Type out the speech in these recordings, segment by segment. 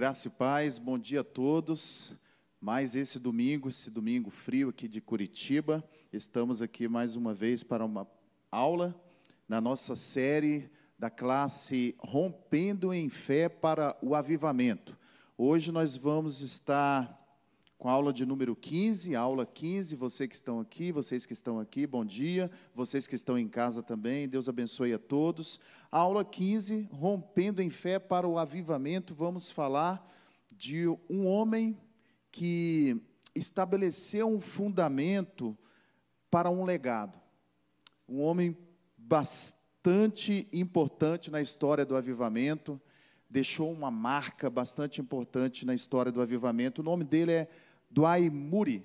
Graça e paz, bom dia a todos. Mais esse domingo, esse domingo frio aqui de Curitiba, estamos aqui mais uma vez para uma aula na nossa série da classe Rompendo em Fé para o Avivamento. Hoje nós vamos estar com a aula de número 15, aula 15, você que estão aqui, vocês que estão aqui, bom dia, vocês que estão em casa também, Deus abençoe a todos. Aula 15, rompendo em fé para o avivamento, vamos falar de um homem que estabeleceu um fundamento para um legado. Um homem bastante importante na história do avivamento, deixou uma marca bastante importante na história do avivamento. O nome dele é Dwight Moody.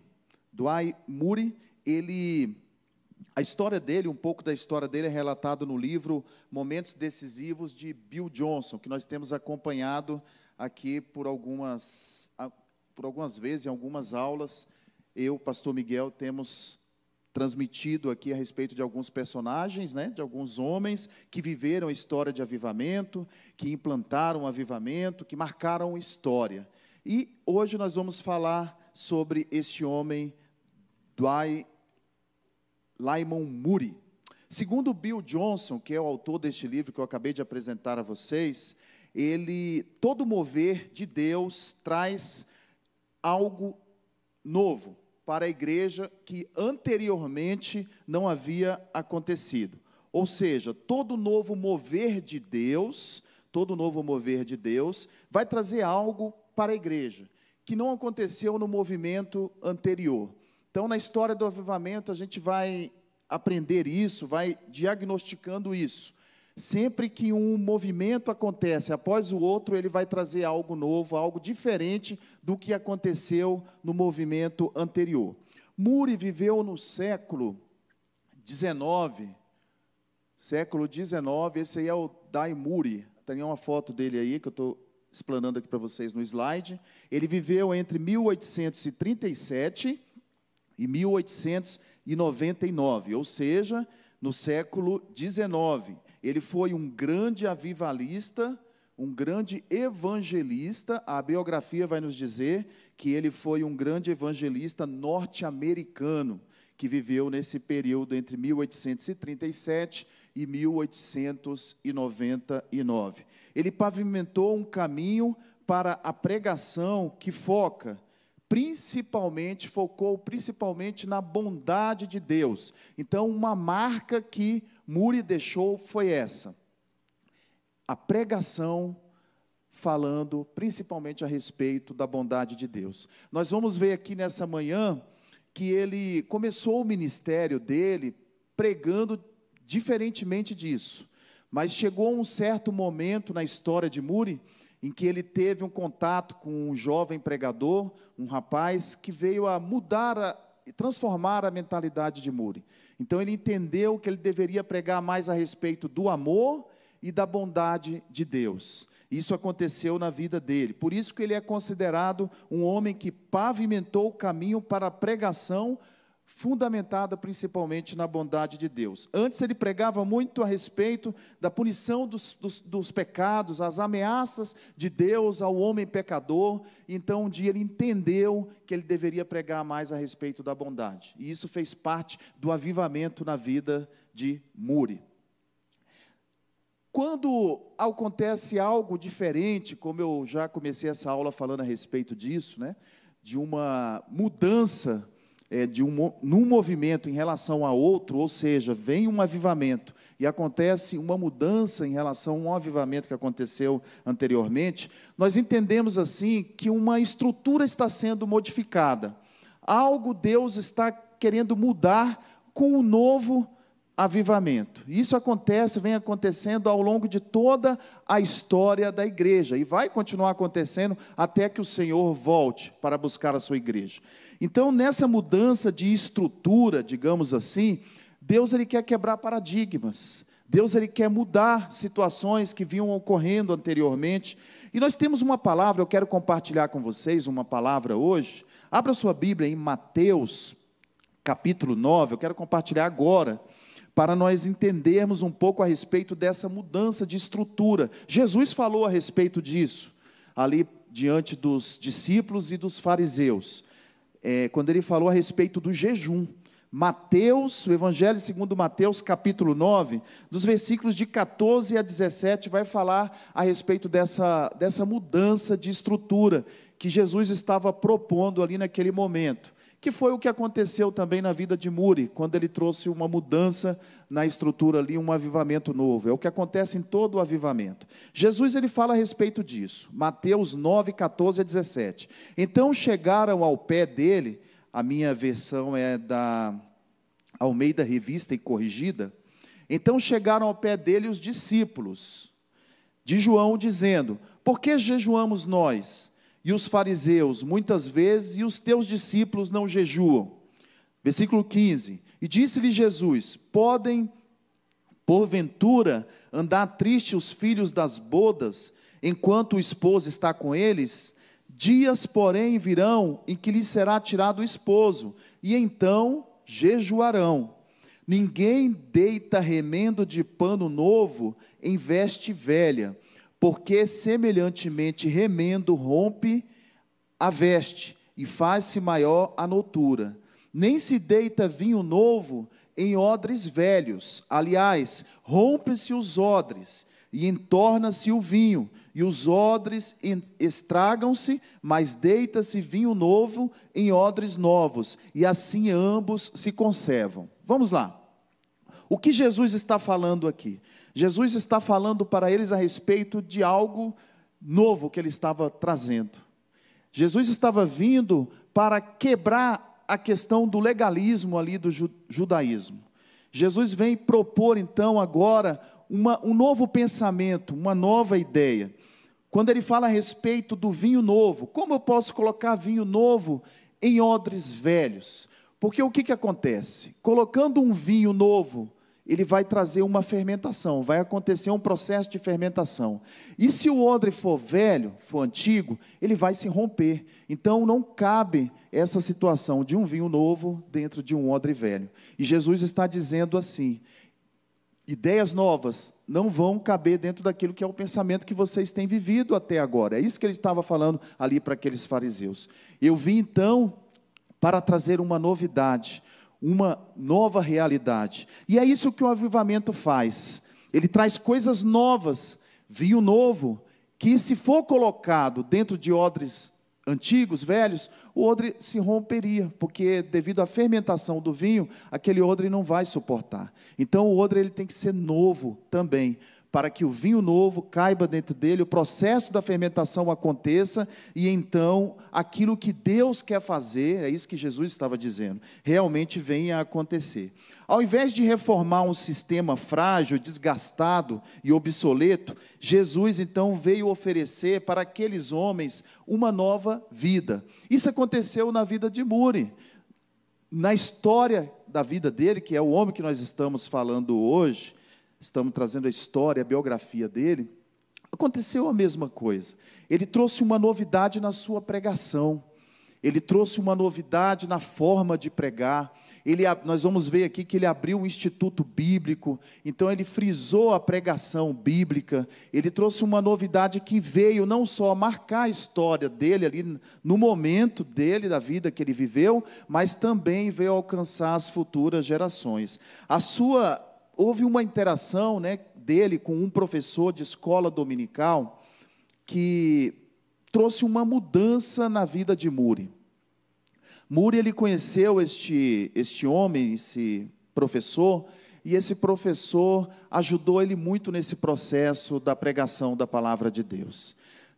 Dwight Moody, ele, a história dele, um pouco da história dele é relatado no livro Momentos Decisivos de Bill Johnson, que nós temos acompanhado aqui por algumas, por algumas vezes, em algumas aulas. Eu, pastor Miguel, temos transmitido aqui a respeito de alguns personagens, né, de alguns homens que viveram a história de avivamento, que implantaram o avivamento, que marcaram história. E hoje nós vamos falar sobre este homem, Dwight Lyman Moody. Segundo Bill Johnson, que é o autor deste livro que eu acabei de apresentar a vocês, ele todo mover de Deus traz algo novo para a igreja que anteriormente não havia acontecido. Ou seja, todo novo mover de Deus, todo novo mover de Deus vai trazer algo para a igreja que não aconteceu no movimento anterior. Então, na história do avivamento, a gente vai aprender isso, vai diagnosticando isso. Sempre que um movimento acontece após o outro, ele vai trazer algo novo, algo diferente do que aconteceu no movimento anterior. Muri viveu no século XIX, século XIX, esse aí é o Daimuri, tem uma foto dele aí que eu estou explanando aqui para vocês no slide. Ele viveu entre 1837 e 1899, ou seja, no século XIX. Ele foi um grande avivalista, um grande evangelista. A biografia vai nos dizer que ele foi um grande evangelista norte-americano que viveu nesse período entre 1837 e 1899. Ele pavimentou um caminho para a pregação que foca principalmente focou principalmente na bondade de Deus. Então, uma marca que Muri deixou foi essa: a pregação falando principalmente a respeito da bondade de Deus. Nós vamos ver aqui nessa manhã que ele começou o ministério dele pregando diferentemente disso. Mas chegou um certo momento na história de Muri em que ele teve um contato com um jovem pregador, um rapaz que veio a mudar e transformar a mentalidade de Muri. Então ele entendeu que ele deveria pregar mais a respeito do amor e da bondade de Deus. Isso aconteceu na vida dele. Por isso que ele é considerado um homem que pavimentou o caminho para a pregação fundamentada principalmente na bondade de Deus. Antes ele pregava muito a respeito da punição dos, dos, dos, pecados, as ameaças de Deus ao homem pecador. Então um dia ele entendeu que ele deveria pregar mais a respeito da bondade. E isso fez parte do avivamento na vida de Muri. Quando acontece algo diferente, como eu já comecei essa aula falando a respeito disso, né, de uma mudança é, de um, num movimento em relação a outro, ou seja, vem um avivamento e acontece uma mudança em relação a um avivamento que aconteceu anteriormente, nós entendemos assim que uma estrutura está sendo modificada. Algo Deus está querendo mudar com o novo avivamento. Isso acontece, vem acontecendo ao longo de toda a história da igreja e vai continuar acontecendo até que o Senhor volte para buscar a sua igreja. Então, nessa mudança de estrutura, digamos assim, Deus ele quer quebrar paradigmas. Deus ele quer mudar situações que vinham ocorrendo anteriormente. E nós temos uma palavra, eu quero compartilhar com vocês uma palavra hoje. Abra sua Bíblia em Mateus, capítulo 9, eu quero compartilhar agora para nós entendermos um pouco a respeito dessa mudança de estrutura. Jesus falou a respeito disso, ali diante dos discípulos e dos fariseus, é, quando ele falou a respeito do jejum. Mateus, o Evangelho segundo Mateus, capítulo 9, dos versículos de 14 a 17, vai falar a respeito dessa, dessa mudança de estrutura que Jesus estava propondo ali naquele momento que foi o que aconteceu também na vida de Muri, quando ele trouxe uma mudança na estrutura ali, um avivamento novo. É o que acontece em todo o avivamento. Jesus ele fala a respeito disso. Mateus 9, 14 a 17. Então chegaram ao pé dele, a minha versão é da Almeida Revista e Corrigida. Então chegaram ao pé dele os discípulos de João, dizendo: Por que jejuamos nós? E os fariseus muitas vezes, e os teus discípulos não jejuam. Versículo 15: E disse-lhe Jesus: Podem, porventura, andar triste os filhos das bodas, enquanto o esposo está com eles? Dias, porém, virão em que lhes será tirado o esposo, e então jejuarão. Ninguém deita remendo de pano novo em veste velha porque semelhantemente remendo rompe a veste e faz-se maior a notura. Nem se deita vinho novo em odres velhos. Aliás, rompe-se os odres e entorna-se o vinho, e os odres estragam-se, mas deita-se vinho novo em odres novos, e assim ambos se conservam. Vamos lá. O que Jesus está falando aqui? Jesus está falando para eles a respeito de algo novo que ele estava trazendo. Jesus estava vindo para quebrar a questão do legalismo ali do judaísmo. Jesus vem propor então agora uma, um novo pensamento, uma nova ideia. Quando ele fala a respeito do vinho novo, como eu posso colocar vinho novo em odres velhos? Porque o que, que acontece? Colocando um vinho novo ele vai trazer uma fermentação, vai acontecer um processo de fermentação. E se o odre for velho, for antigo, ele vai se romper. Então não cabe essa situação de um vinho novo dentro de um odre velho. E Jesus está dizendo assim: ideias novas não vão caber dentro daquilo que é o pensamento que vocês têm vivido até agora. É isso que ele estava falando ali para aqueles fariseus. Eu vim então para trazer uma novidade uma nova realidade. E é isso que o avivamento faz. Ele traz coisas novas, vinho novo, que se for colocado dentro de odres antigos, velhos, o odre se romperia, porque devido à fermentação do vinho, aquele odre não vai suportar. Então o odre ele tem que ser novo também, para que o vinho novo caiba dentro dele, o processo da fermentação aconteça e então aquilo que Deus quer fazer, é isso que Jesus estava dizendo, realmente venha a acontecer. Ao invés de reformar um sistema frágil, desgastado e obsoleto, Jesus então veio oferecer para aqueles homens uma nova vida. Isso aconteceu na vida de Muri. Na história da vida dele, que é o homem que nós estamos falando hoje, estamos trazendo a história, a biografia dele, aconteceu a mesma coisa. Ele trouxe uma novidade na sua pregação, ele trouxe uma novidade na forma de pregar. Ele, nós vamos ver aqui que ele abriu um instituto bíblico, então ele frisou a pregação bíblica, ele trouxe uma novidade que veio não só marcar a história dele ali, no momento dele, da vida que ele viveu, mas também veio alcançar as futuras gerações. A sua houve uma interação né, dele com um professor de escola dominical que trouxe uma mudança na vida de Muri. Muri ele conheceu este, este homem, esse professor, e esse professor ajudou ele muito nesse processo da pregação da palavra de Deus.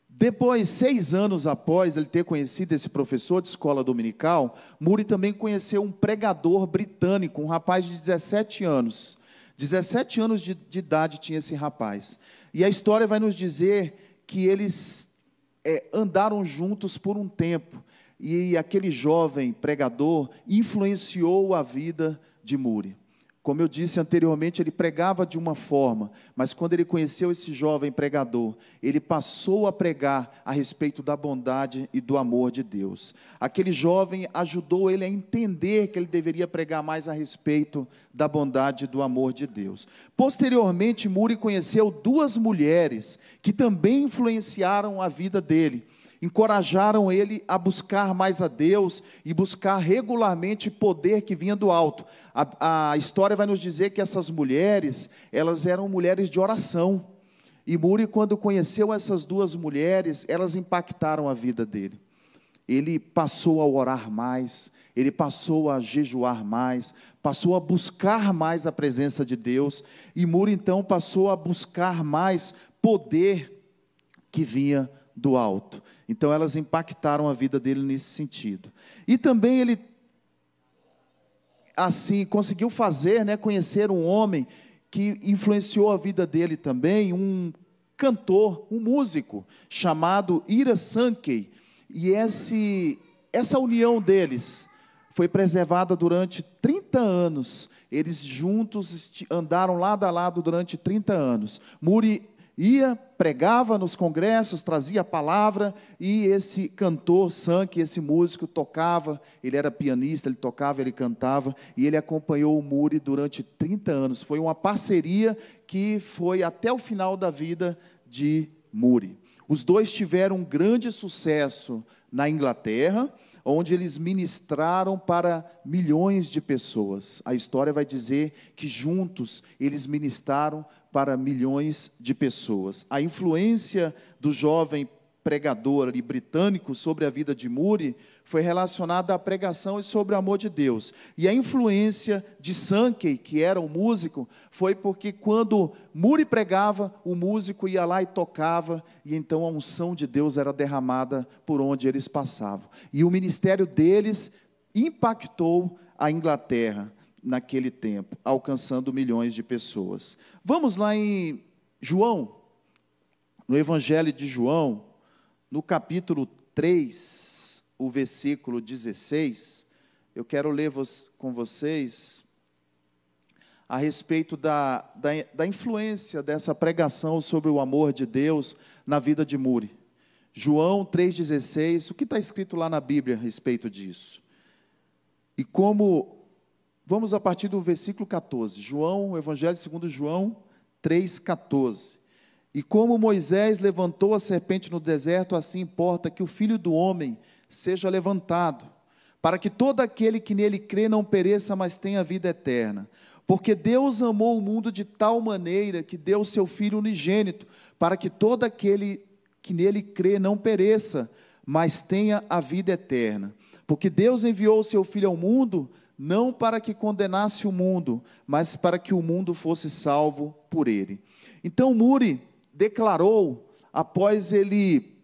Depois, seis anos após ele ter conhecido esse professor de escola dominical, Muri também conheceu um pregador britânico, um rapaz de 17 anos, 17 anos de, de idade tinha esse rapaz. E a história vai nos dizer que eles é, andaram juntos por um tempo. E aquele jovem pregador influenciou a vida de Muri. Como eu disse anteriormente, ele pregava de uma forma, mas quando ele conheceu esse jovem pregador, ele passou a pregar a respeito da bondade e do amor de Deus. Aquele jovem ajudou ele a entender que ele deveria pregar mais a respeito da bondade e do amor de Deus. Posteriormente, Muri conheceu duas mulheres que também influenciaram a vida dele. Encorajaram ele a buscar mais a Deus e buscar regularmente poder que vinha do alto. A, a história vai nos dizer que essas mulheres, elas eram mulheres de oração. E Muri, quando conheceu essas duas mulheres, elas impactaram a vida dele. Ele passou a orar mais, ele passou a jejuar mais, passou a buscar mais a presença de Deus, e Muri então passou a buscar mais poder que vinha do alto. Então elas impactaram a vida dele nesse sentido. E também ele assim conseguiu fazer, né, conhecer um homem que influenciou a vida dele também, um cantor, um músico chamado Ira Sankey. E esse essa união deles foi preservada durante 30 anos. Eles juntos andaram lado a lado durante 30 anos. Muri ia, pregava nos congressos, trazia a palavra, e esse cantor, Sank, esse músico, tocava, ele era pianista, ele tocava, ele cantava, e ele acompanhou o Muri durante 30 anos. Foi uma parceria que foi até o final da vida de Muri. Os dois tiveram um grande sucesso na Inglaterra, onde eles ministraram para milhões de pessoas. A história vai dizer que juntos eles ministraram para milhões de pessoas. A influência do jovem pregador ali, britânico sobre a vida de Muri foi relacionada à pregação e sobre o amor de Deus. E a influência de Sankey, que era o músico, foi porque quando Muri pregava, o músico ia lá e tocava, e então a unção de Deus era derramada por onde eles passavam. E o ministério deles impactou a Inglaterra naquele tempo, alcançando milhões de pessoas. Vamos lá em João, no Evangelho de João, no capítulo 3, o versículo 16, eu quero ler com vocês a respeito da, da, da, influência dessa pregação sobre o amor de Deus na vida de Muri. João 3,16, o que está escrito lá na Bíblia a respeito disso? E como, vamos a partir do versículo 14, João, Evangelho segundo João 3,14. E como Moisés levantou a serpente no deserto, assim importa que o filho do homem seja levantado, para que todo aquele que nele crê não pereça, mas tenha vida eterna. Porque Deus amou o mundo de tal maneira que deu o seu Filho unigênito, para que todo aquele que nele crê não pereça, mas tenha a vida eterna. Porque Deus enviou o seu Filho ao mundo, não para que condenasse o mundo, mas para que o mundo fosse salvo por ele. Então, Muri declarou, após ele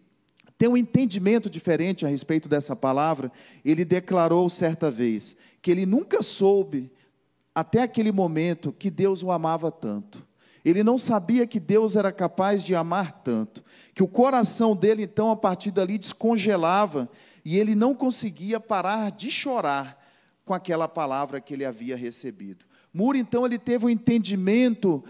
ter um entendimento diferente a respeito dessa palavra, ele declarou certa vez que ele nunca soube, até aquele momento, que Deus o amava tanto. Ele não sabia que Deus era capaz de amar tanto, que o coração dele, então, a partir dali, descongelava e ele não conseguia parar de chorar com aquela palavra que ele havia recebido. Muro, então, ele teve um entendimento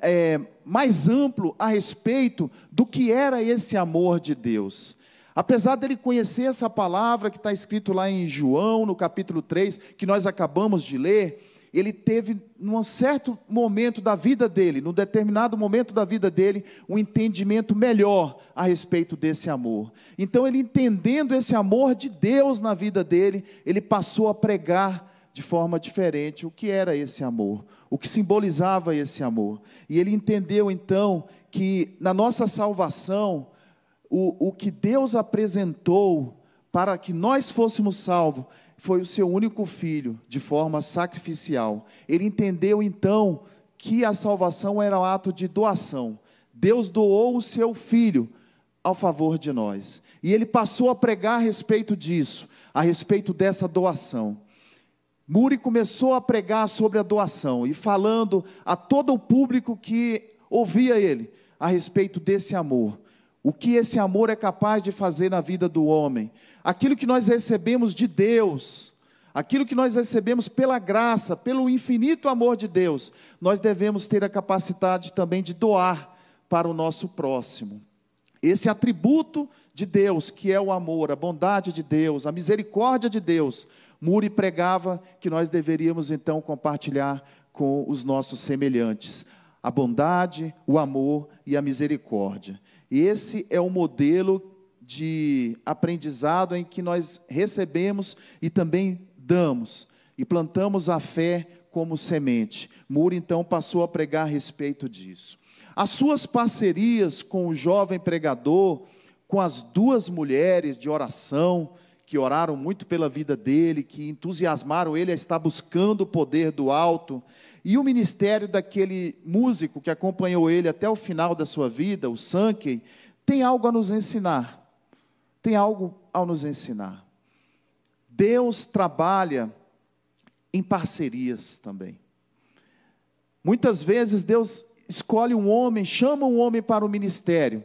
é, mais amplo a respeito do que era esse amor de Deus. Apesar dele conhecer essa palavra que está escrito lá em João, no capítulo 3, que nós acabamos de ler, ele teve, num certo momento da vida dele, num determinado momento da vida dele, um entendimento melhor a respeito desse amor. Então, ele entendendo esse amor de Deus na vida dele, ele passou a pregar de forma diferente o que era esse amor, o que simbolizava esse amor. E ele entendeu então que na nossa salvação, o, o que Deus apresentou para que nós fôssemos salvos foi o seu único filho, de forma sacrificial. Ele entendeu então que a salvação era um ato de doação. Deus doou o seu filho ao favor de nós. E ele passou a pregar a respeito disso, a respeito dessa doação. Muri começou a pregar sobre a doação e falando a todo o público que ouvia ele a respeito desse amor. O que esse amor é capaz de fazer na vida do homem. Aquilo que nós recebemos de Deus, aquilo que nós recebemos pela graça, pelo infinito amor de Deus, nós devemos ter a capacidade também de doar para o nosso próximo. Esse atributo de Deus, que é o amor, a bondade de Deus, a misericórdia de Deus, Muri pregava que nós deveríamos então compartilhar com os nossos semelhantes a bondade, o amor e a misericórdia. Esse é o modelo de aprendizado em que nós recebemos e também damos, e plantamos a fé como semente. Moore então passou a pregar a respeito disso. As suas parcerias com o jovem pregador, com as duas mulheres de oração, que oraram muito pela vida dele, que entusiasmaram ele a estar buscando o poder do alto, e o ministério daquele músico que acompanhou ele até o final da sua vida, o Sankey, tem algo a nos ensinar. Tem algo a nos ensinar. Deus trabalha em parcerias também. Muitas vezes Deus escolhe um homem, chama um homem para o ministério,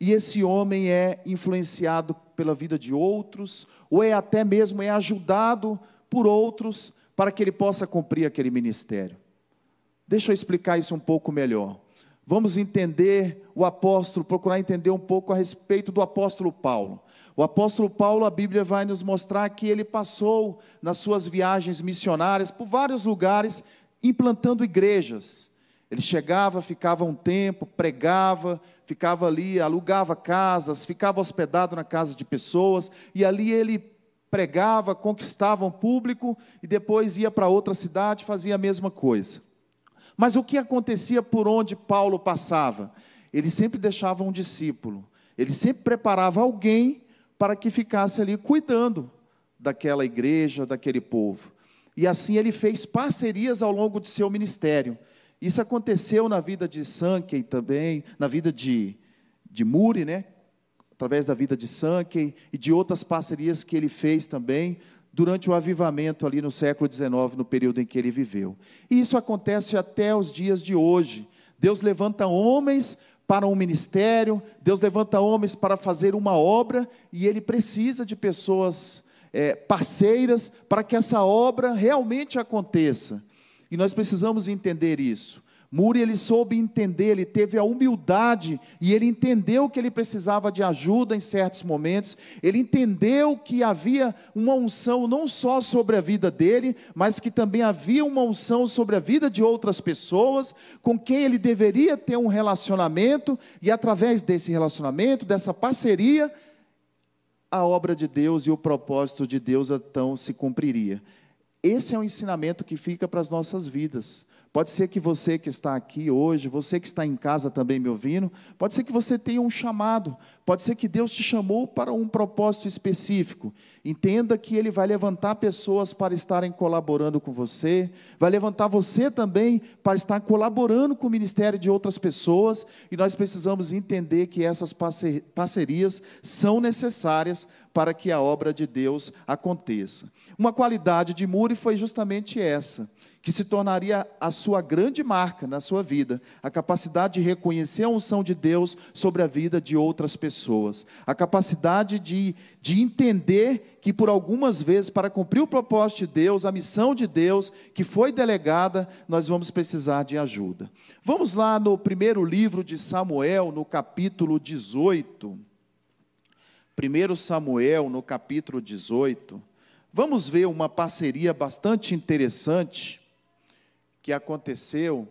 e esse homem é influenciado pela vida de outros, ou é até mesmo é ajudado por outros para que ele possa cumprir aquele ministério. Deixa eu explicar isso um pouco melhor. Vamos entender o apóstolo, procurar entender um pouco a respeito do apóstolo Paulo. O apóstolo Paulo, a Bíblia vai nos mostrar que ele passou nas suas viagens missionárias por vários lugares, implantando igrejas. Ele chegava, ficava um tempo, pregava, ficava ali, alugava casas, ficava hospedado na casa de pessoas, e ali ele pregava, conquistava um público e depois ia para outra cidade, fazia a mesma coisa. Mas o que acontecia por onde Paulo passava? Ele sempre deixava um discípulo, ele sempre preparava alguém para que ficasse ali cuidando daquela igreja, daquele povo. E assim ele fez parcerias ao longo de seu ministério. Isso aconteceu na vida de Sankey também, na vida de, de Muri, né? através da vida de Sankey e de outras parcerias que ele fez também durante o avivamento ali no século XIX, no período em que ele viveu. E isso acontece até os dias de hoje. Deus levanta homens para um ministério, Deus levanta homens para fazer uma obra, e Ele precisa de pessoas é, parceiras para que essa obra realmente aconteça. E nós precisamos entender isso. Muri ele soube entender, ele teve a humildade e ele entendeu que ele precisava de ajuda em certos momentos. Ele entendeu que havia uma unção não só sobre a vida dele, mas que também havia uma unção sobre a vida de outras pessoas com quem ele deveria ter um relacionamento e através desse relacionamento, dessa parceria, a obra de Deus e o propósito de Deus então se cumpriria. Esse é um ensinamento que fica para as nossas vidas. Pode ser que você que está aqui hoje, você que está em casa também me ouvindo, pode ser que você tenha um chamado, pode ser que Deus te chamou para um propósito específico. Entenda que Ele vai levantar pessoas para estarem colaborando com você, vai levantar você também para estar colaborando com o ministério de outras pessoas, e nós precisamos entender que essas parcerias são necessárias para que a obra de Deus aconteça. Uma qualidade de Muri foi justamente essa que se tornaria a sua grande marca na sua vida, a capacidade de reconhecer a unção de Deus sobre a vida de outras pessoas, a capacidade de, de entender que por algumas vezes, para cumprir o propósito de Deus, a missão de Deus que foi delegada, nós vamos precisar de ajuda. Vamos lá no primeiro livro de Samuel, no capítulo 18. 1 Samuel, no capítulo 18. Vamos ver uma parceria bastante interessante que aconteceu.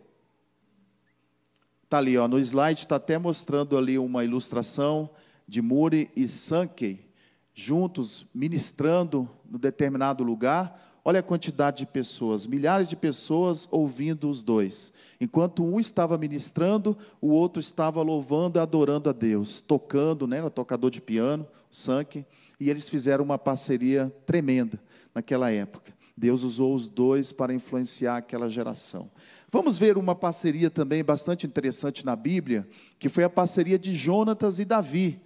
Está ali, ó, no slide está até mostrando ali uma ilustração de Muri e Sankey juntos ministrando no determinado lugar. Olha a quantidade de pessoas, milhares de pessoas ouvindo os dois. Enquanto um estava ministrando, o outro estava louvando e adorando a Deus, tocando, né, o tocador de piano, Sankey, e eles fizeram uma parceria tremenda naquela época. Deus usou os dois para influenciar aquela geração. Vamos ver uma parceria também bastante interessante na Bíblia, que foi a parceria de Jonatas e Davi.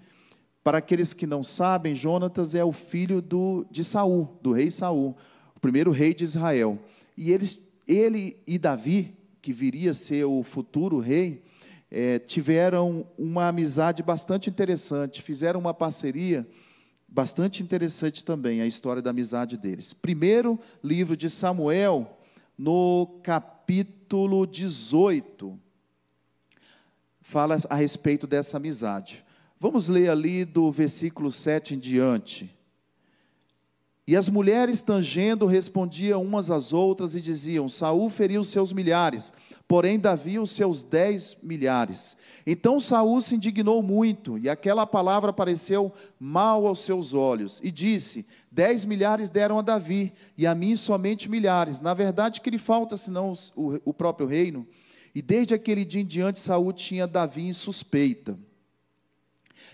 Para aqueles que não sabem, Jonatas é o filho do, de Saul, do rei Saul, o primeiro rei de Israel. E eles, ele e Davi, que viria a ser o futuro rei, é, tiveram uma amizade bastante interessante, fizeram uma parceria bastante interessante também a história da amizade deles. Primeiro livro de Samuel, no capítulo 18, fala a respeito dessa amizade. Vamos ler ali do versículo 7 em diante. E as mulheres tangendo respondiam umas às outras e diziam: Saul feriu seus milhares, porém Davi os seus dez milhares. Então Saul se indignou muito, e aquela palavra pareceu mal aos seus olhos, e disse: Dez milhares deram a Davi, e a mim somente milhares. Na verdade, que lhe falta senão o, o próprio reino? E desde aquele dia em diante, Saul tinha Davi em suspeita.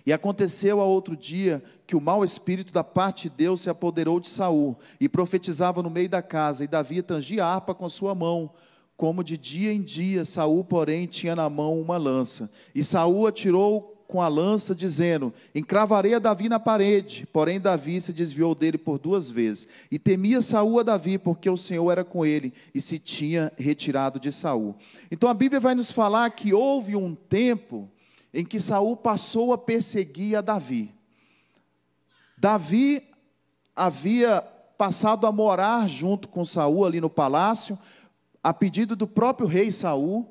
E aconteceu a outro dia que o mau espírito da parte de Deus se apoderou de Saul e profetizava no meio da casa, e Davi tangia a harpa com a sua mão, como de dia em dia, Saul, porém, tinha na mão uma lança. E Saul atirou com a lança, dizendo: Encravarei a Davi na parede. Porém, Davi se desviou dele por duas vezes. E temia Saul a Davi, porque o Senhor era com ele e se tinha retirado de Saul. Então a Bíblia vai nos falar que houve um tempo em que Saul passou a perseguir a Davi. Davi havia passado a morar junto com Saul ali no palácio, a pedido do próprio rei Saul.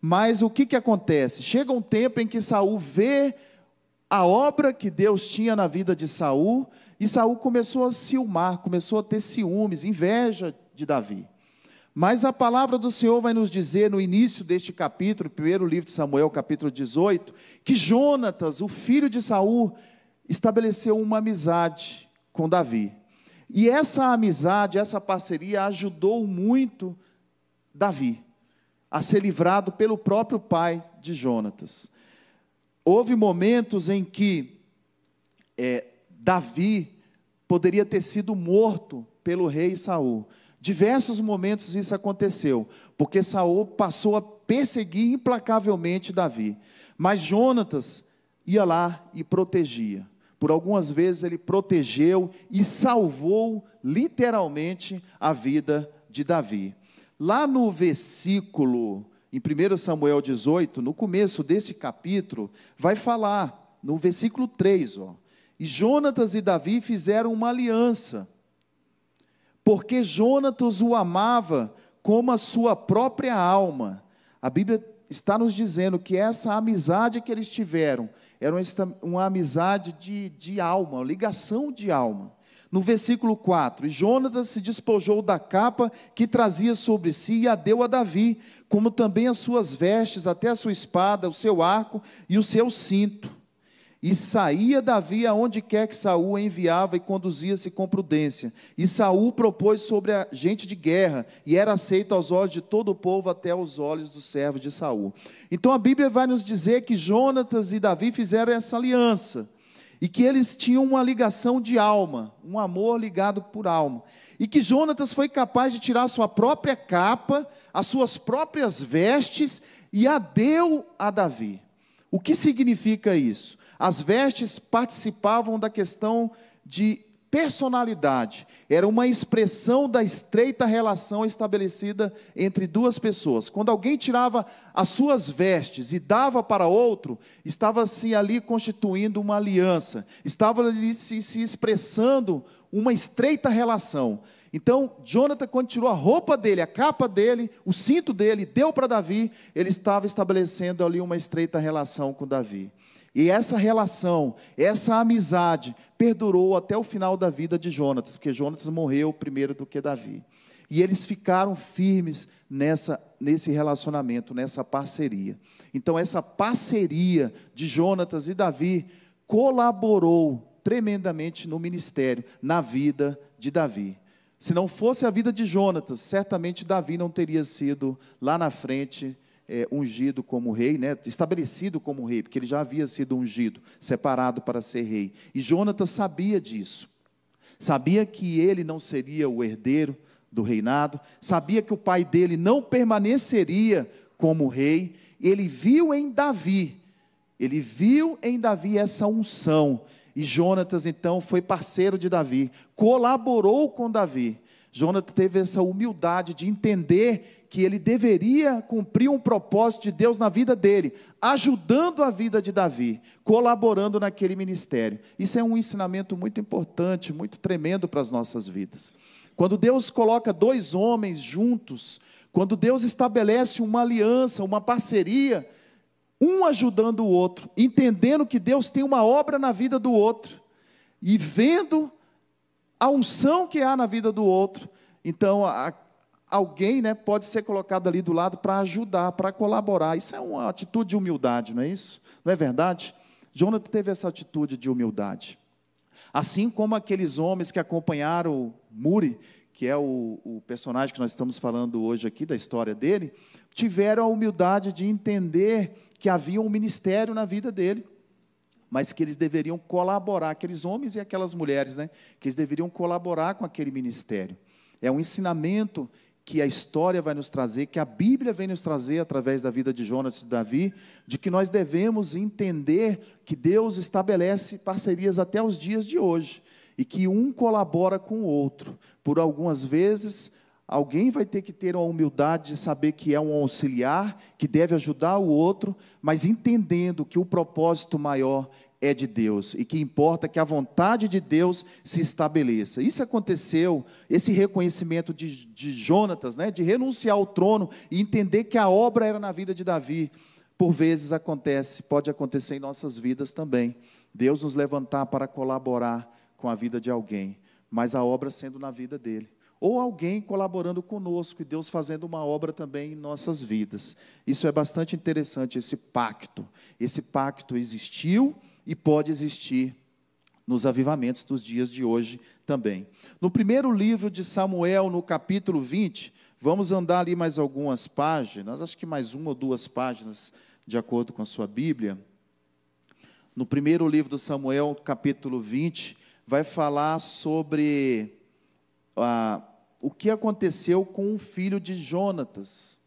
Mas o que, que acontece? Chega um tempo em que Saul vê a obra que Deus tinha na vida de Saul, e Saul começou a ciumar, começou a ter ciúmes, inveja de Davi. Mas a palavra do Senhor vai nos dizer no início deste capítulo, primeiro livro de Samuel, capítulo 18, que Jonatas, o filho de Saul, estabeleceu uma amizade com Davi. E essa amizade, essa parceria ajudou muito Davi a ser livrado pelo próprio pai de Jonatas. Houve momentos em que é, Davi poderia ter sido morto pelo rei Saul, Diversos momentos isso aconteceu, porque Saul passou a perseguir implacavelmente Davi. Mas Jonatas ia lá e protegia. Por algumas vezes ele protegeu e salvou literalmente a vida de Davi. Lá no versículo, em 1 Samuel 18, no começo desse capítulo, vai falar, no versículo 3, ó, e Jonatas e Davi fizeram uma aliança porque Jonatas o amava como a sua própria alma. A Bíblia está nos dizendo que essa amizade que eles tiveram era uma amizade de, de alma, uma ligação de alma. No versículo 4, Jonatas se despojou da capa que trazia sobre si e a deu a Davi, como também as suas vestes, até a sua espada, o seu arco e o seu cinto. E saía Davi aonde quer que Saul enviava e conduzia-se com prudência. E Saul propôs sobre a gente de guerra, e era aceito aos olhos de todo o povo, até aos olhos dos servos de Saul. Então a Bíblia vai nos dizer que Jonatas e Davi fizeram essa aliança, e que eles tinham uma ligação de alma, um amor ligado por alma. E que Jonatas foi capaz de tirar a sua própria capa, as suas próprias vestes, e a deu a Davi. O que significa isso? As vestes participavam da questão de personalidade, era uma expressão da estreita relação estabelecida entre duas pessoas. Quando alguém tirava as suas vestes e dava para outro, estava-se ali constituindo uma aliança, estava ali se, se expressando uma estreita relação. Então, Jonathan, quando tirou a roupa dele, a capa dele, o cinto dele, deu para Davi, ele estava estabelecendo ali uma estreita relação com Davi. E essa relação, essa amizade, perdurou até o final da vida de Jonatas, porque Jonatas morreu primeiro do que Davi. E eles ficaram firmes nessa, nesse relacionamento, nessa parceria. Então, essa parceria de Jonatas e Davi colaborou tremendamente no ministério, na vida de Davi. Se não fosse a vida de Jonatas, certamente Davi não teria sido lá na frente é, ungido como rei, né, estabelecido como rei, porque ele já havia sido ungido, separado para ser rei. E Jonatas sabia disso. Sabia que ele não seria o herdeiro do reinado, sabia que o pai dele não permaneceria como rei. Ele viu em Davi, ele viu em Davi essa unção. E Jonatas então foi parceiro de Davi, colaborou com Davi. Jonatas teve essa humildade de entender que ele deveria cumprir um propósito de Deus na vida dele, ajudando a vida de Davi, colaborando naquele ministério. Isso é um ensinamento muito importante, muito tremendo para as nossas vidas. Quando Deus coloca dois homens juntos, quando Deus estabelece uma aliança, uma parceria, um ajudando o outro, entendendo que Deus tem uma obra na vida do outro, e vendo a unção que há na vida do outro, então a, alguém né, pode ser colocado ali do lado para ajudar, para colaborar. Isso é uma atitude de humildade, não é isso? Não é verdade? Jonathan teve essa atitude de humildade. Assim como aqueles homens que acompanharam Muri, que é o, o, personagem que nós estamos falando hoje aqui, da história dele, tiveram a humildade de entender que havia um ministério na vida dele, mas que eles deveriam colaborar, aqueles homens e aquelas mulheres, né, que eles deveriam colaborar com aquele ministério. É um ensinamento que a história vai nos trazer, que a Bíblia vem nos trazer através da vida de Jonas e de Davi, de que nós devemos entender que Deus estabelece parcerias até os dias de hoje e que um colabora com o outro. Por algumas vezes, alguém vai ter que ter a humildade de saber que é um auxiliar, que deve ajudar o outro, mas entendendo que o propósito maior é de Deus e que importa que a vontade de Deus se estabeleça. Isso aconteceu, esse reconhecimento de, de Jonatas, né, de renunciar ao trono e entender que a obra era na vida de Davi, por vezes acontece, pode acontecer em nossas vidas também. Deus nos levantar para colaborar com a vida de alguém, mas a obra sendo na vida dele. Ou alguém colaborando conosco e Deus fazendo uma obra também em nossas vidas. Isso é bastante interessante, esse pacto. Esse pacto existiu e pode existir nos avivamentos dos dias de hoje também. No primeiro livro de Samuel, no capítulo 20, vamos andar ali mais algumas páginas, acho que mais uma ou duas páginas, de acordo com a sua Bíblia. No primeiro livro de Samuel, capítulo 20, vai falar sobre ah, o que aconteceu com o filho de Jonatas.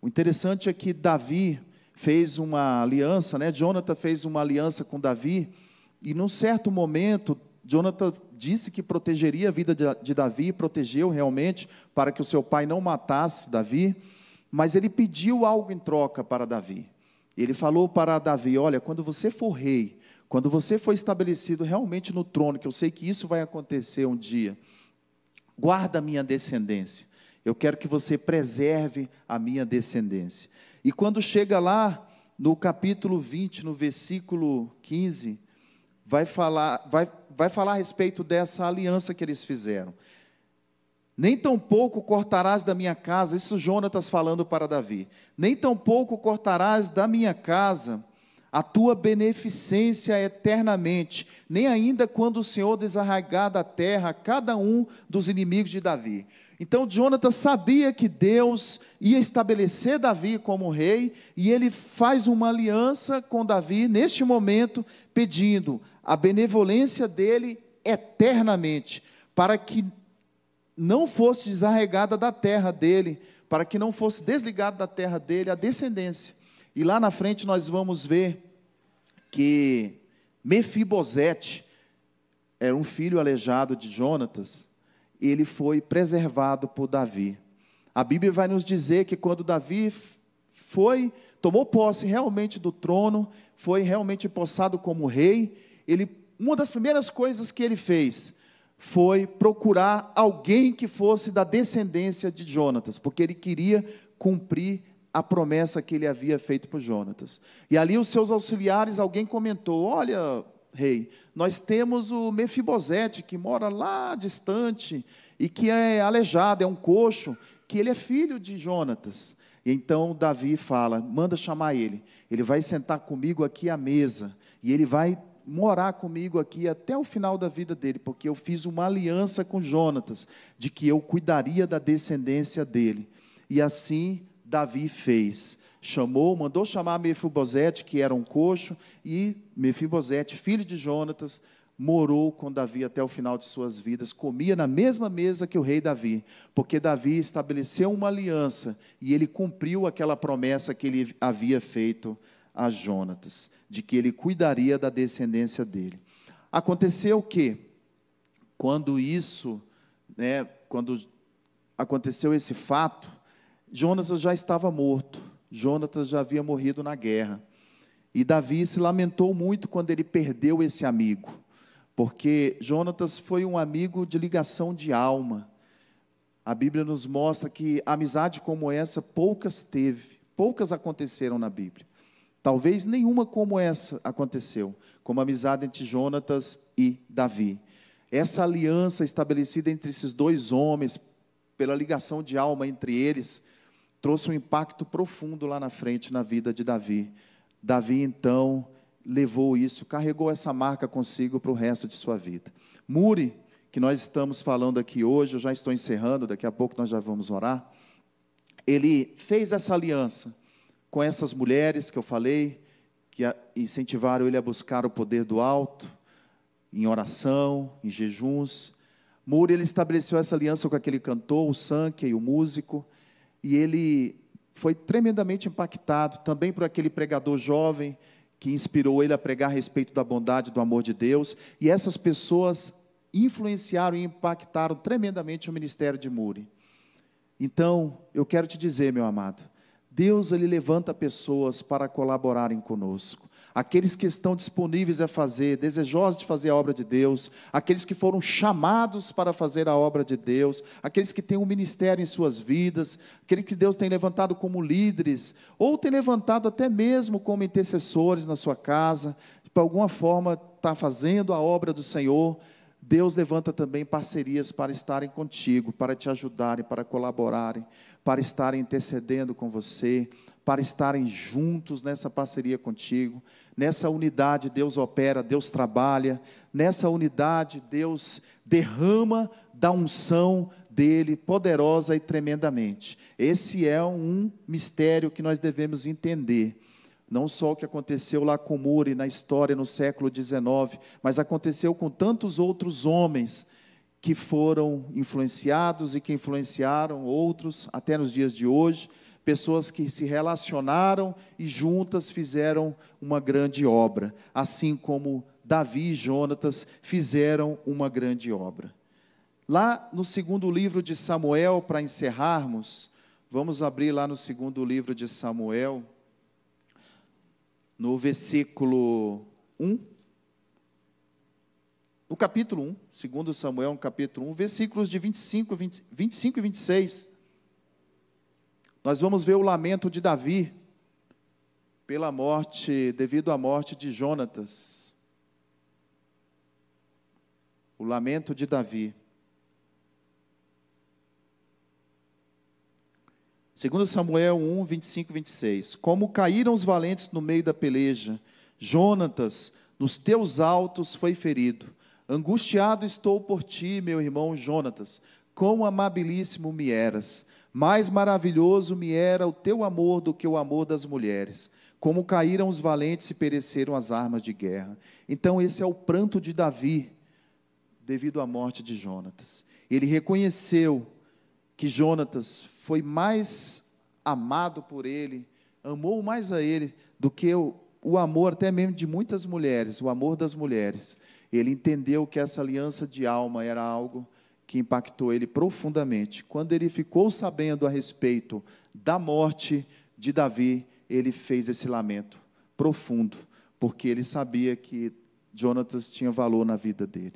O interessante é que Davi, fez uma aliança, né? Jonathan fez uma aliança com Davi, e num certo momento, Jonathan disse que protegeria a vida de, de Davi, protegeu realmente, para que o seu pai não matasse Davi, mas ele pediu algo em troca para Davi. Ele falou para Davi: Olha, quando você for rei, quando você for estabelecido realmente no trono, que eu sei que isso vai acontecer um dia, guarda a minha descendência. Eu quero que você preserve a minha descendência. E quando chega lá, no capítulo 20, no versículo 15, vai falar, vai, vai falar a respeito dessa aliança que eles fizeram. Nem tampouco cortarás da minha casa, isso Jonatas falando para Davi, nem tampouco cortarás da minha casa a tua beneficência eternamente, nem ainda quando o Senhor desarraigar da terra cada um dos inimigos de Davi. Então Jonatas sabia que Deus ia estabelecer Davi como rei, e ele faz uma aliança com Davi neste momento, pedindo a benevolência dele eternamente, para que não fosse desarregada da terra dele, para que não fosse desligada da terra dele a descendência. E lá na frente nós vamos ver que Mefibosete era um filho aleijado de Jonatas, ele foi preservado por Davi. A Bíblia vai nos dizer que quando Davi foi, tomou posse realmente do trono, foi realmente possado como rei, ele, uma das primeiras coisas que ele fez foi procurar alguém que fosse da descendência de Jonatas, porque ele queria cumprir a promessa que ele havia feito por Jonatas. E ali os seus auxiliares, alguém comentou: Olha, rei, nós temos o Mefibosete, que mora lá distante e que é aleijado, é um coxo, que ele é filho de Jonatas. E então Davi fala: manda chamar ele. Ele vai sentar comigo aqui à mesa e ele vai morar comigo aqui até o final da vida dele, porque eu fiz uma aliança com Jonatas de que eu cuidaria da descendência dele. E assim Davi fez chamou, mandou chamar Mefibosete, que era um coxo, e Mefibosete, filho de Jonatas, morou com Davi até o final de suas vidas, comia na mesma mesa que o rei Davi, porque Davi estabeleceu uma aliança e ele cumpriu aquela promessa que ele havia feito a Jonatas, de que ele cuidaria da descendência dele. Aconteceu o que? Quando isso, né, quando aconteceu esse fato, Jonatas já estava morto. Jonatas já havia morrido na guerra. E Davi se lamentou muito quando ele perdeu esse amigo, porque Jonatas foi um amigo de ligação de alma. A Bíblia nos mostra que amizade como essa poucas teve, poucas aconteceram na Bíblia. Talvez nenhuma como essa aconteceu, como a amizade entre Jonatas e Davi. Essa aliança estabelecida entre esses dois homens, pela ligação de alma entre eles, trouxe um impacto profundo lá na frente na vida de Davi. Davi, então, levou isso, carregou essa marca consigo para o resto de sua vida. Muri, que nós estamos falando aqui hoje, eu já estou encerrando, daqui a pouco nós já vamos orar. Ele fez essa aliança com essas mulheres que eu falei, que incentivaram ele a buscar o poder do alto, em oração, em jejuns. Muri, ele estabeleceu essa aliança com aquele cantor, o Sankey, o músico, e ele foi tremendamente impactado também por aquele pregador jovem que inspirou ele a pregar a respeito da bondade do amor de Deus, e essas pessoas influenciaram e impactaram tremendamente o ministério de Muri. Então, eu quero te dizer, meu amado, Deus ele levanta pessoas para colaborarem conosco. Aqueles que estão disponíveis a fazer, desejosos de fazer a obra de Deus, aqueles que foram chamados para fazer a obra de Deus, aqueles que têm um ministério em suas vidas, aqueles que Deus tem levantado como líderes, ou tem levantado até mesmo como intercessores na sua casa, de alguma forma está fazendo a obra do Senhor. Deus levanta também parcerias para estarem contigo, para te ajudarem, para colaborarem, para estarem intercedendo com você, para estarem juntos nessa parceria contigo. Nessa unidade, Deus opera, Deus trabalha. Nessa unidade, Deus derrama da unção dele poderosa e tremendamente. Esse é um mistério que nós devemos entender. Não só o que aconteceu lá com Muri na história no século XIX, mas aconteceu com tantos outros homens que foram influenciados e que influenciaram outros até nos dias de hoje, pessoas que se relacionaram e juntas fizeram uma grande obra, assim como Davi e Jonatas fizeram uma grande obra. Lá no segundo livro de Samuel, para encerrarmos, vamos abrir lá no segundo livro de Samuel, no versículo 1. No capítulo 1, segundo Samuel, no capítulo 1, versículos de 25, 20, 25 e 26. Nós vamos ver o lamento de Davi pela morte, devido à morte de Jonatas. O lamento de Davi. Segundo Samuel 1, 25 e 26. Como caíram os valentes no meio da peleja, Jonatas, nos teus altos foi ferido. Angustiado estou por ti, meu irmão Jonatas, quão amabilíssimo me eras. Mais maravilhoso me era o teu amor do que o amor das mulheres. Como caíram os valentes e pereceram as armas de guerra. Então, esse é o pranto de Davi, devido à morte de Jonatas. Ele reconheceu que Jonatas foi mais amado por ele, amou mais a ele do que o, o amor até mesmo de muitas mulheres, o amor das mulheres. Ele entendeu que essa aliança de alma era algo que impactou ele profundamente. Quando ele ficou sabendo a respeito da morte de Davi, ele fez esse lamento profundo, porque ele sabia que Jonatas tinha valor na vida dele.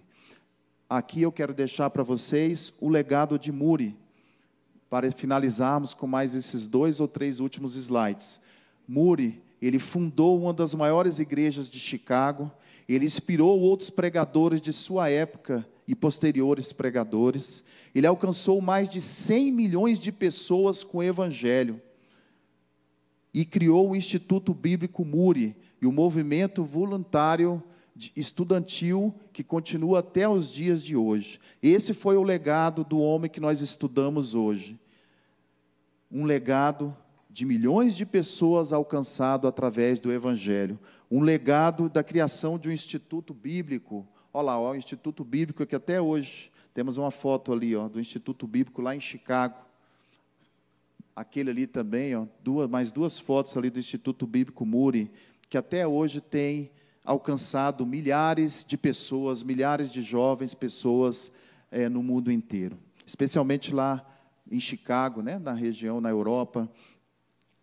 Aqui eu quero deixar para vocês o legado de Muri, para finalizarmos com mais esses dois ou três últimos slides. Muri, ele fundou uma das maiores igrejas de Chicago, ele inspirou outros pregadores de sua época e posteriores pregadores. Ele alcançou mais de 100 milhões de pessoas com o evangelho e criou o Instituto Bíblico Muri e o movimento voluntário estudantil que continua até os dias de hoje. Esse foi o legado do homem que nós estudamos hoje. Um legado de milhões de pessoas alcançado através do Evangelho. Um legado da criação de um instituto bíblico. Olha lá, ó, o Instituto Bíblico que até hoje temos uma foto ali, ó, do Instituto Bíblico lá em Chicago. Aquele ali também, ó, duas, mais duas fotos ali do Instituto Bíblico Muri, que até hoje tem alcançado milhares de pessoas, milhares de jovens pessoas é, no mundo inteiro, especialmente lá em Chicago, né, na região, na Europa.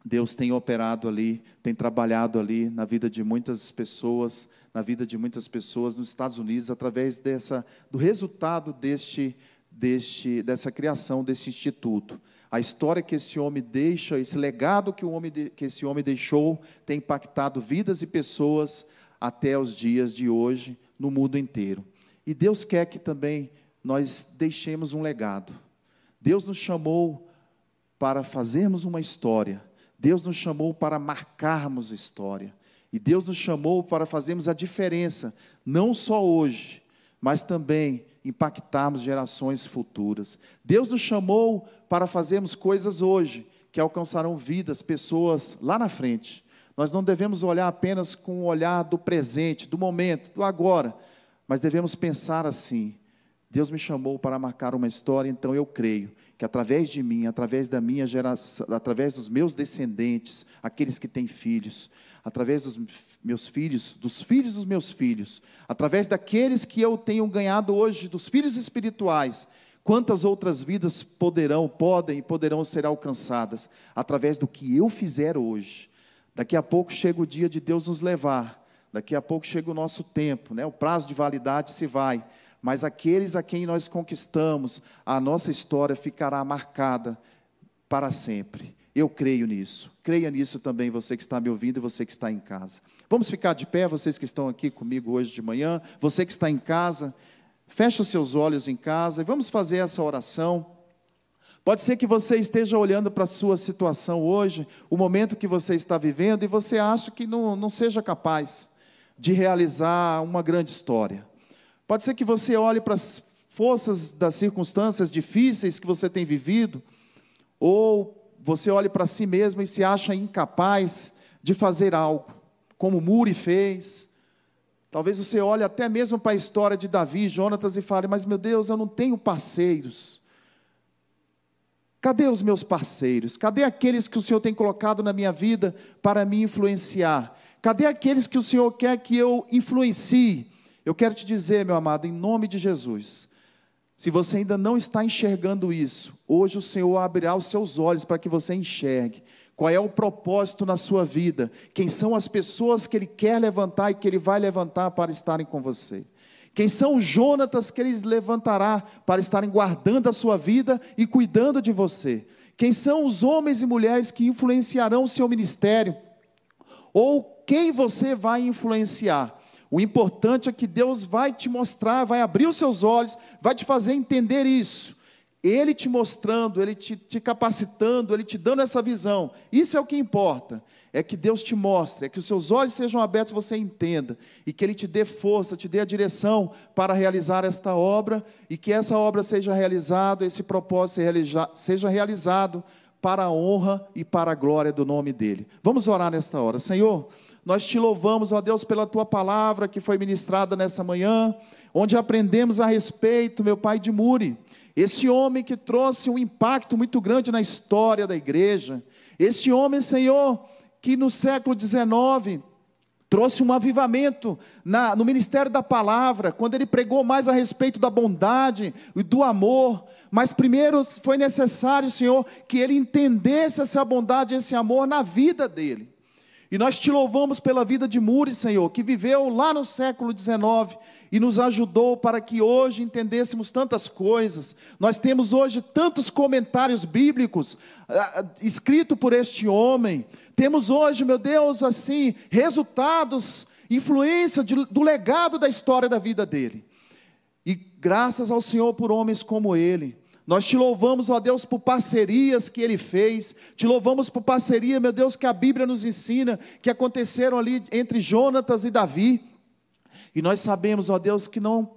Deus tem operado ali, tem trabalhado ali na vida de muitas pessoas, na vida de muitas pessoas nos Estados Unidos através dessa do resultado deste deste dessa criação desse instituto. A história que esse homem deixa, esse legado que o homem que esse homem deixou tem impactado vidas e pessoas até os dias de hoje no mundo inteiro. E Deus quer que também nós deixemos um legado. Deus nos chamou para fazermos uma história. Deus nos chamou para marcarmos história. E Deus nos chamou para fazermos a diferença, não só hoje, mas também impactarmos gerações futuras. Deus nos chamou para fazermos coisas hoje que alcançarão vidas, pessoas lá na frente. Nós não devemos olhar apenas com o olhar do presente, do momento, do agora, mas devemos pensar assim: Deus me chamou para marcar uma história, então eu creio que através de mim, através da minha geração, através dos meus descendentes, aqueles que têm filhos, através dos meus filhos, dos filhos dos meus filhos, através daqueles que eu tenho ganhado hoje, dos filhos espirituais, quantas outras vidas poderão, podem e poderão ser alcançadas através do que eu fizer hoje. Daqui a pouco chega o dia de Deus nos levar, daqui a pouco chega o nosso tempo, né? o prazo de validade se vai, mas aqueles a quem nós conquistamos, a nossa história ficará marcada para sempre. Eu creio nisso. Creia nisso também, você que está me ouvindo e você que está em casa. Vamos ficar de pé, vocês que estão aqui comigo hoje de manhã, você que está em casa, feche os seus olhos em casa e vamos fazer essa oração. Pode ser que você esteja olhando para a sua situação hoje, o momento que você está vivendo, e você acha que não, não seja capaz de realizar uma grande história. Pode ser que você olhe para as forças das circunstâncias difíceis que você tem vivido, ou você olhe para si mesmo e se acha incapaz de fazer algo, como Muri fez. Talvez você olhe até mesmo para a história de Davi e Jonatas e fale: Mas meu Deus, eu não tenho parceiros. Cadê os meus parceiros? Cadê aqueles que o Senhor tem colocado na minha vida para me influenciar? Cadê aqueles que o Senhor quer que eu influencie? Eu quero te dizer, meu amado, em nome de Jesus, se você ainda não está enxergando isso, hoje o Senhor abrirá os seus olhos para que você enxergue qual é o propósito na sua vida, quem são as pessoas que Ele quer levantar e que Ele vai levantar para estarem com você. Quem são os Jonatas que Ele levantará para estarem guardando a sua vida e cuidando de você? Quem são os homens e mulheres que influenciarão o seu ministério? Ou quem você vai influenciar? O importante é que Deus vai te mostrar, vai abrir os seus olhos, vai te fazer entender isso. Ele te mostrando, Ele te, te, capacitando, Ele te dando essa visão. Isso é o que importa. É que Deus te mostre, é que os seus olhos sejam abertos, você entenda, e que Ele te dê força, te dê a direção para realizar esta obra, e que essa obra seja realizada, esse propósito seja realizado para a honra e para a glória do nome dEle. Vamos orar nesta hora. Senhor, nós te louvamos, ó Deus, pela tua palavra que foi ministrada nessa manhã, onde aprendemos a respeito, meu pai de Muri, esse homem que trouxe um impacto muito grande na história da igreja, esse homem, Senhor, que no século XIX trouxe um avivamento na, no ministério da palavra, quando ele pregou mais a respeito da bondade e do amor. Mas primeiro foi necessário, Senhor, que ele entendesse essa bondade, esse amor na vida dele. E nós te louvamos pela vida de Muri, Senhor, que viveu lá no século XIX e nos ajudou para que hoje entendêssemos tantas coisas. Nós temos hoje tantos comentários bíblicos uh, escritos por este homem. Temos hoje, meu Deus, assim, resultados, influência de, do legado da história da vida dele. E graças ao Senhor por homens como ele. Nós te louvamos, ó Deus, por parcerias que ele fez, te louvamos por parceria, meu Deus, que a Bíblia nos ensina, que aconteceram ali entre Jonatas e Davi. E nós sabemos, ó Deus, que não,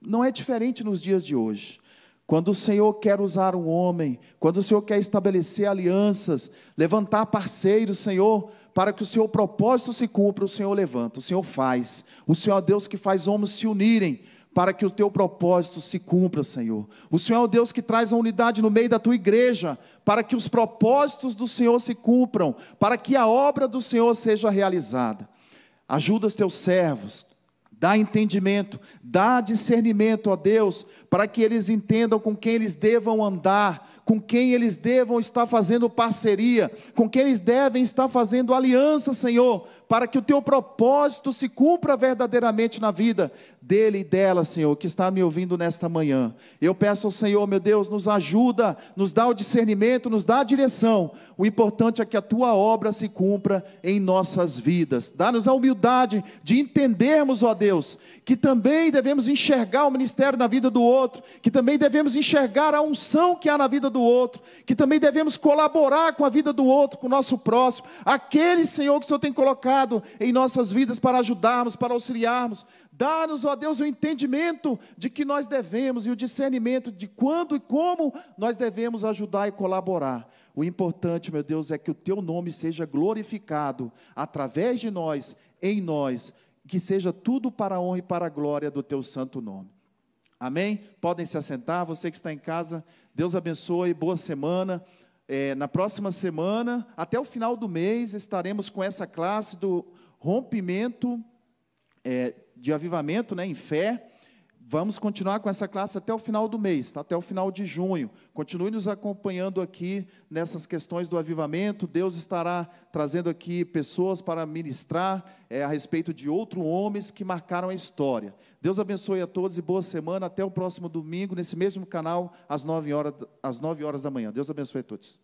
não é diferente nos dias de hoje. Quando o Senhor quer usar um homem, quando o Senhor quer estabelecer alianças, levantar parceiros, Senhor, para que o seu propósito se cumpra, o Senhor levanta, o Senhor faz. O Senhor é Deus que faz homens se unirem para que o teu propósito se cumpra, Senhor. O Senhor é o Deus que traz a unidade no meio da tua igreja, para que os propósitos do Senhor se cumpram, para que a obra do Senhor seja realizada. Ajuda os teus servos, dá entendimento, dá discernimento, ó Deus, para que eles entendam com quem eles devam andar, com quem eles devam estar fazendo parceria, com quem eles devem estar fazendo aliança, Senhor, para que o teu propósito se cumpra verdadeiramente na vida dele e dela, Senhor, que está me ouvindo nesta manhã. Eu peço ao Senhor, meu Deus, nos ajuda, nos dá o discernimento, nos dá a direção. O importante é que a tua obra se cumpra em nossas vidas. Dá-nos a humildade de entendermos, ó Deus, que também devemos enxergar o ministério na vida do outro, que também devemos enxergar a unção que há na vida do outro, que também devemos colaborar com a vida do outro, com o nosso próximo, aquele Senhor que o Senhor tem colocado em nossas vidas para ajudarmos, para auxiliarmos. Dá-nos, ó Deus, o entendimento de que nós devemos e o discernimento de quando e como nós devemos ajudar e colaborar. O importante, meu Deus, é que o teu nome seja glorificado através de nós, em nós, que seja tudo para a honra e para a glória do teu santo nome. Amém? Podem se assentar, você que está em casa, Deus abençoe, boa semana. É, na próxima semana, até o final do mês, estaremos com essa classe do rompimento é, de avivamento, né, em fé. Vamos continuar com essa classe até o final do mês, tá? até o final de junho. Continue nos acompanhando aqui nessas questões do avivamento. Deus estará trazendo aqui pessoas para ministrar é, a respeito de outros homens que marcaram a história. Deus abençoe a todos e boa semana. Até o próximo domingo, nesse mesmo canal, às 9 horas, às 9 horas da manhã. Deus abençoe a todos.